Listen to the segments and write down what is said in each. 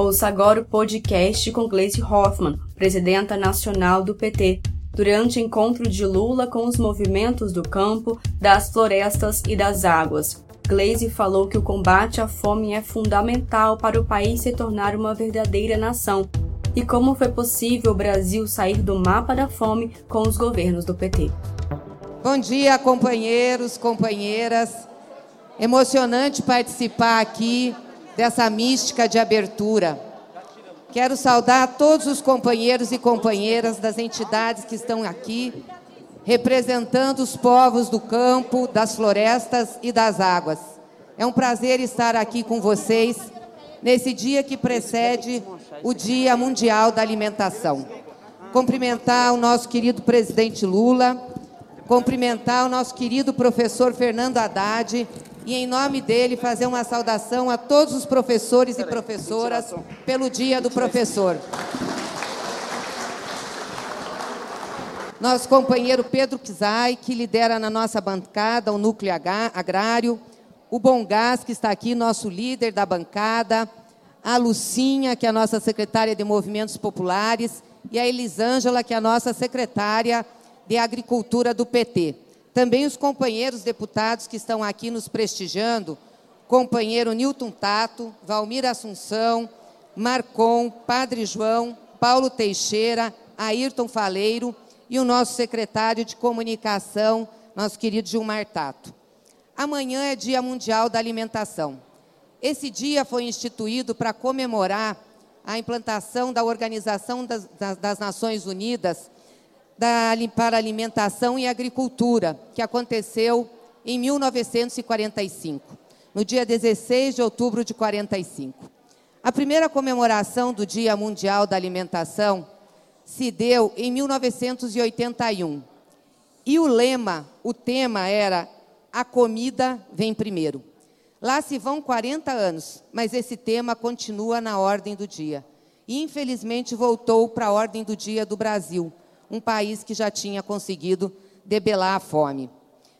Ouça agora o podcast com Gleisi Hoffmann, presidenta nacional do PT, durante encontro de Lula com os movimentos do campo, das florestas e das águas. Gleisi falou que o combate à fome é fundamental para o país se tornar uma verdadeira nação e como foi possível o Brasil sair do mapa da fome com os governos do PT. Bom dia, companheiros, companheiras. Emocionante participar aqui dessa mística de abertura. Quero saudar todos os companheiros e companheiras das entidades que estão aqui, representando os povos do campo, das florestas e das águas. É um prazer estar aqui com vocês nesse dia que precede o Dia Mundial da Alimentação. Cumprimentar o nosso querido presidente Lula, cumprimentar o nosso querido professor Fernando Haddad e, em nome dele, fazer uma saudação a todos os professores e professoras pelo Dia do Professor. Nosso companheiro Pedro Kizai, que lidera na nossa bancada o núcleo agrário, o Bom Gás, que está aqui, nosso líder da bancada, a Lucinha, que é a nossa secretária de Movimentos Populares, e a Elisângela, que é a nossa secretária de Agricultura do PT. Também os companheiros deputados que estão aqui nos prestigiando, companheiro Newton Tato, Valmir Assunção, Marcon, Padre João, Paulo Teixeira, Ayrton Faleiro e o nosso secretário de comunicação, nosso querido Gilmar Tato. Amanhã é Dia Mundial da Alimentação. Esse dia foi instituído para comemorar a implantação da Organização das, das, das Nações Unidas da, para Alimentação e Agricultura, que aconteceu em 1945, no dia 16 de outubro de 45. A primeira comemoração do Dia Mundial da Alimentação se deu em 1981. E o lema, o tema era A comida vem primeiro. Lá se vão 40 anos, mas esse tema continua na ordem do dia. E, infelizmente, voltou para a ordem do dia do Brasil, um país que já tinha conseguido debelar a fome.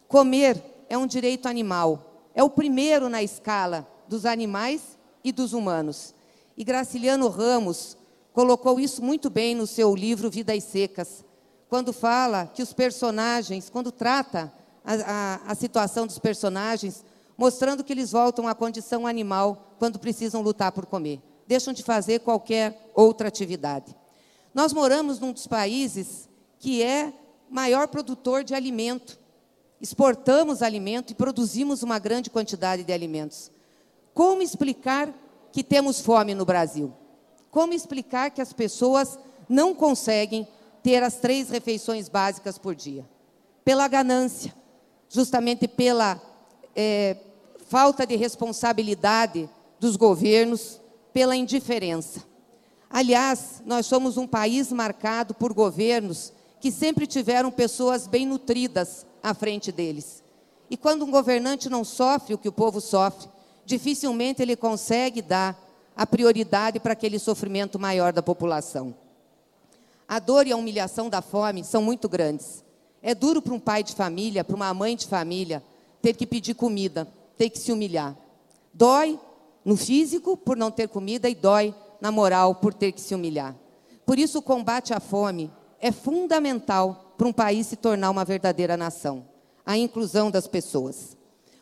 Comer é um direito animal, é o primeiro na escala dos animais e dos humanos. E Graciliano Ramos colocou isso muito bem no seu livro Vidas Secas, quando fala que os personagens, quando trata a, a, a situação dos personagens, mostrando que eles voltam à condição animal quando precisam lutar por comer. Deixam de fazer qualquer outra atividade. Nós moramos num dos países que é maior produtor de alimento. Exportamos alimento e produzimos uma grande quantidade de alimentos. Como explicar que temos fome no Brasil? Como explicar que as pessoas não conseguem ter as três refeições básicas por dia? Pela ganância, justamente pela é, falta de responsabilidade dos governos, pela indiferença. Aliás, nós somos um país marcado por governos que sempre tiveram pessoas bem nutridas à frente deles. E quando um governante não sofre o que o povo sofre, dificilmente ele consegue dar a prioridade para aquele sofrimento maior da população. A dor e a humilhação da fome são muito grandes. É duro para um pai de família, para uma mãe de família, ter que pedir comida ter que se humilhar. Dói no físico por não ter comida e dói na moral por ter que se humilhar. Por isso, o combate à fome é fundamental para um país se tornar uma verdadeira nação a inclusão das pessoas.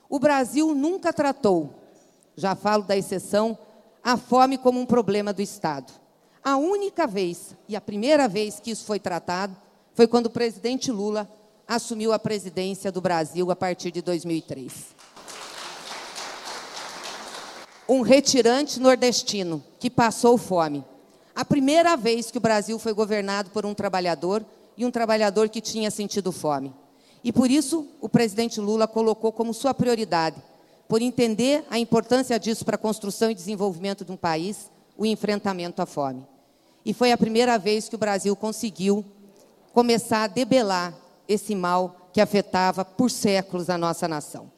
O Brasil nunca tratou, já falo da exceção, a fome como um problema do Estado. A única vez, e a primeira vez que isso foi tratado, foi quando o presidente Lula assumiu a presidência do Brasil a partir de 2003 um retirante nordestino que passou fome. A primeira vez que o Brasil foi governado por um trabalhador e um trabalhador que tinha sentido fome. E por isso o presidente Lula colocou como sua prioridade, por entender a importância disso para a construção e desenvolvimento de um país, o enfrentamento à fome. E foi a primeira vez que o Brasil conseguiu começar a debelar esse mal que afetava por séculos a nossa nação.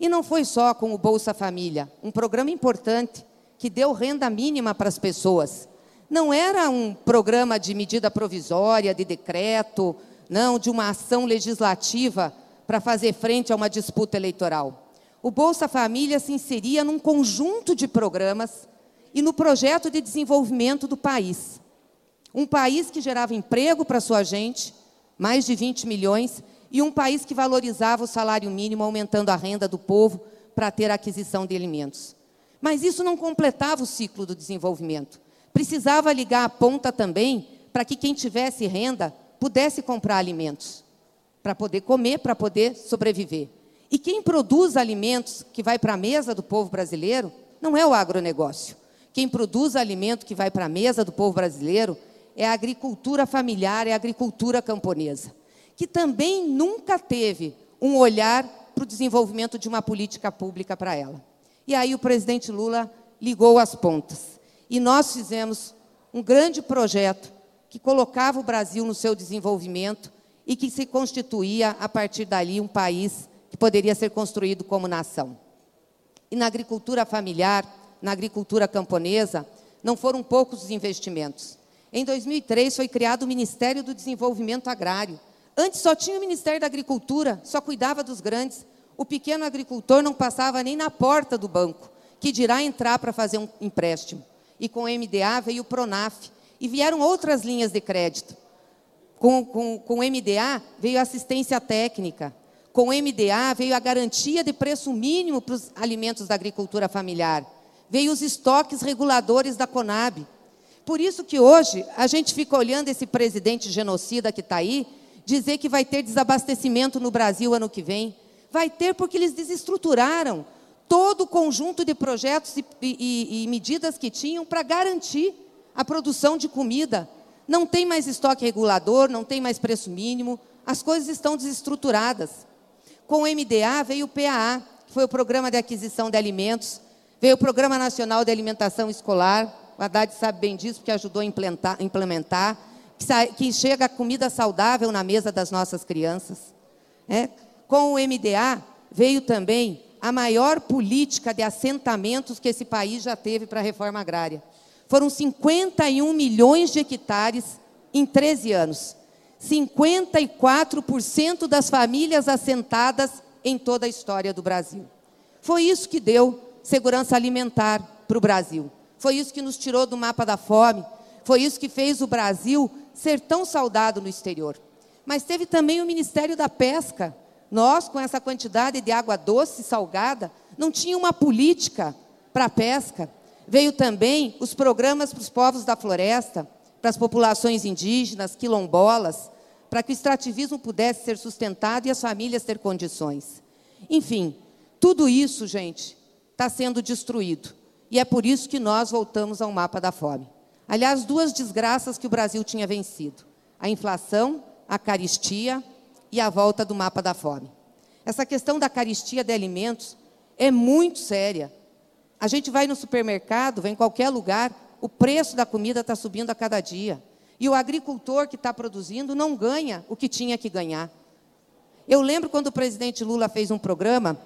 E não foi só com o Bolsa Família, um programa importante que deu renda mínima para as pessoas. Não era um programa de medida provisória, de decreto, não, de uma ação legislativa para fazer frente a uma disputa eleitoral. O Bolsa Família se inseria num conjunto de programas e no projeto de desenvolvimento do país. Um país que gerava emprego para sua gente, mais de 20 milhões, e um país que valorizava o salário mínimo, aumentando a renda do povo para ter a aquisição de alimentos. Mas isso não completava o ciclo do desenvolvimento. Precisava ligar a ponta também para que quem tivesse renda pudesse comprar alimentos, para poder comer, para poder sobreviver. E quem produz alimentos que vai para a mesa do povo brasileiro não é o agronegócio. Quem produz alimento que vai para a mesa do povo brasileiro é a agricultura familiar, é a agricultura camponesa, que também nunca teve um olhar para o desenvolvimento de uma política pública para ela. E aí o presidente Lula ligou as pontas. E nós fizemos um grande projeto que colocava o Brasil no seu desenvolvimento e que se constituía, a partir dali, um país que poderia ser construído como nação. E na agricultura familiar, na agricultura camponesa, não foram poucos os investimentos. Em 2003 foi criado o Ministério do Desenvolvimento Agrário. Antes só tinha o Ministério da Agricultura, só cuidava dos grandes. O pequeno agricultor não passava nem na porta do banco, que dirá entrar para fazer um empréstimo. E com o MDA veio o Pronaf. E vieram outras linhas de crédito. Com, com, com o MDA veio assistência técnica. Com o MDA veio a garantia de preço mínimo para os alimentos da agricultura familiar. Veio os estoques reguladores da Conab. Por isso que hoje a gente fica olhando esse presidente genocida que está aí, dizer que vai ter desabastecimento no Brasil ano que vem. Vai ter porque eles desestruturaram todo o conjunto de projetos e, e, e medidas que tinham para garantir a produção de comida. Não tem mais estoque regulador, não tem mais preço mínimo, as coisas estão desestruturadas. Com o MDA veio o PAA, que foi o Programa de Aquisição de Alimentos, veio o Programa Nacional de Alimentação Escolar, o Haddad sabe bem disso, porque ajudou a implementar, implementar que chega comida saudável na mesa das nossas crianças. É. Com o MDA veio também a maior política de assentamentos que esse país já teve para a reforma agrária. Foram 51 milhões de hectares em 13 anos. 54% das famílias assentadas em toda a história do Brasil. Foi isso que deu segurança alimentar para o Brasil. Foi isso que nos tirou do mapa da fome. Foi isso que fez o Brasil ser tão saudado no exterior. Mas teve também o Ministério da Pesca. Nós, com essa quantidade de água doce e salgada, não tinha uma política para a pesca. Veio também os programas para os povos da floresta, para as populações indígenas, quilombolas, para que o extrativismo pudesse ser sustentado e as famílias ter condições. Enfim, tudo isso, gente, está sendo destruído. E é por isso que nós voltamos ao mapa da fome. Aliás, duas desgraças que o Brasil tinha vencido: a inflação, a caristia e a volta do mapa da fome. Essa questão da caristia de alimentos é muito séria. A gente vai no supermercado, vai em qualquer lugar, o preço da comida está subindo a cada dia. E o agricultor que está produzindo não ganha o que tinha que ganhar. Eu lembro quando o presidente Lula fez um programa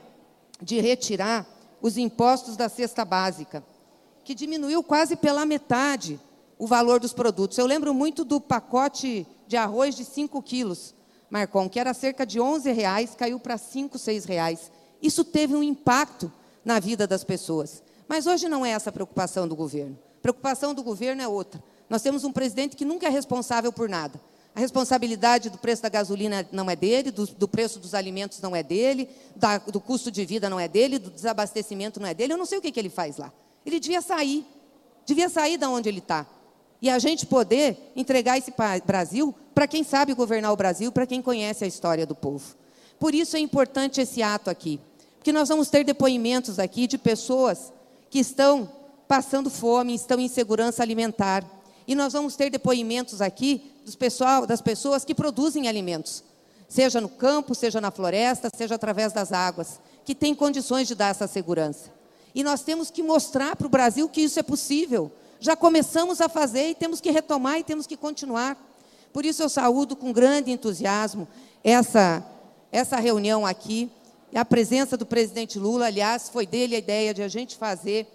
de retirar os impostos da cesta básica, que diminuiu quase pela metade o valor dos produtos. Eu lembro muito do pacote de arroz de 5 quilos, Marcon, que era cerca de 11 reais, caiu para 5, 6 reais. Isso teve um impacto na vida das pessoas. Mas hoje não é essa a preocupação do governo. A preocupação do governo é outra. Nós temos um presidente que nunca é responsável por nada. A responsabilidade do preço da gasolina não é dele, do, do preço dos alimentos não é dele, da, do custo de vida não é dele, do desabastecimento não é dele. Eu não sei o que, que ele faz lá. Ele devia sair, devia sair da onde ele está. E a gente poder entregar esse Brasil para quem sabe governar o Brasil, para quem conhece a história do povo. Por isso é importante esse ato aqui. Porque nós vamos ter depoimentos aqui de pessoas que estão passando fome, estão em segurança alimentar. E nós vamos ter depoimentos aqui dos pessoal, das pessoas que produzem alimentos, seja no campo, seja na floresta, seja através das águas, que têm condições de dar essa segurança. E nós temos que mostrar para o Brasil que isso é possível. Já começamos a fazer e temos que retomar e temos que continuar. Por isso eu saúdo com grande entusiasmo essa, essa reunião aqui. A presença do presidente Lula, aliás, foi dele a ideia de a gente fazer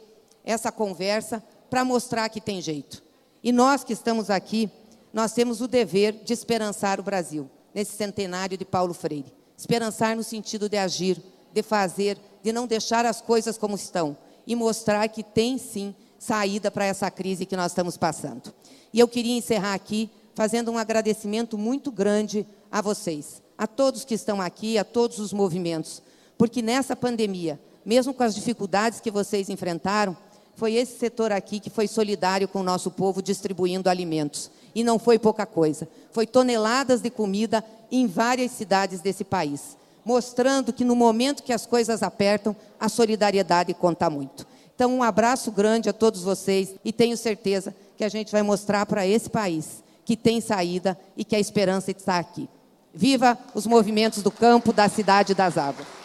essa conversa para mostrar que tem jeito. E nós que estamos aqui, nós temos o dever de esperançar o Brasil, nesse centenário de Paulo Freire. Esperançar no sentido de agir, de fazer, de não deixar as coisas como estão e mostrar que tem sim saída para essa crise que nós estamos passando. E eu queria encerrar aqui fazendo um agradecimento muito grande a vocês, a todos que estão aqui, a todos os movimentos, porque nessa pandemia, mesmo com as dificuldades que vocês enfrentaram, foi esse setor aqui que foi solidário com o nosso povo distribuindo alimentos. E não foi pouca coisa. Foi toneladas de comida em várias cidades desse país, mostrando que no momento que as coisas apertam, a solidariedade conta muito. Então, um abraço grande a todos vocês e tenho certeza que a gente vai mostrar para esse país que tem saída e que a esperança está aqui. Viva os movimentos do campo, da cidade e das águas.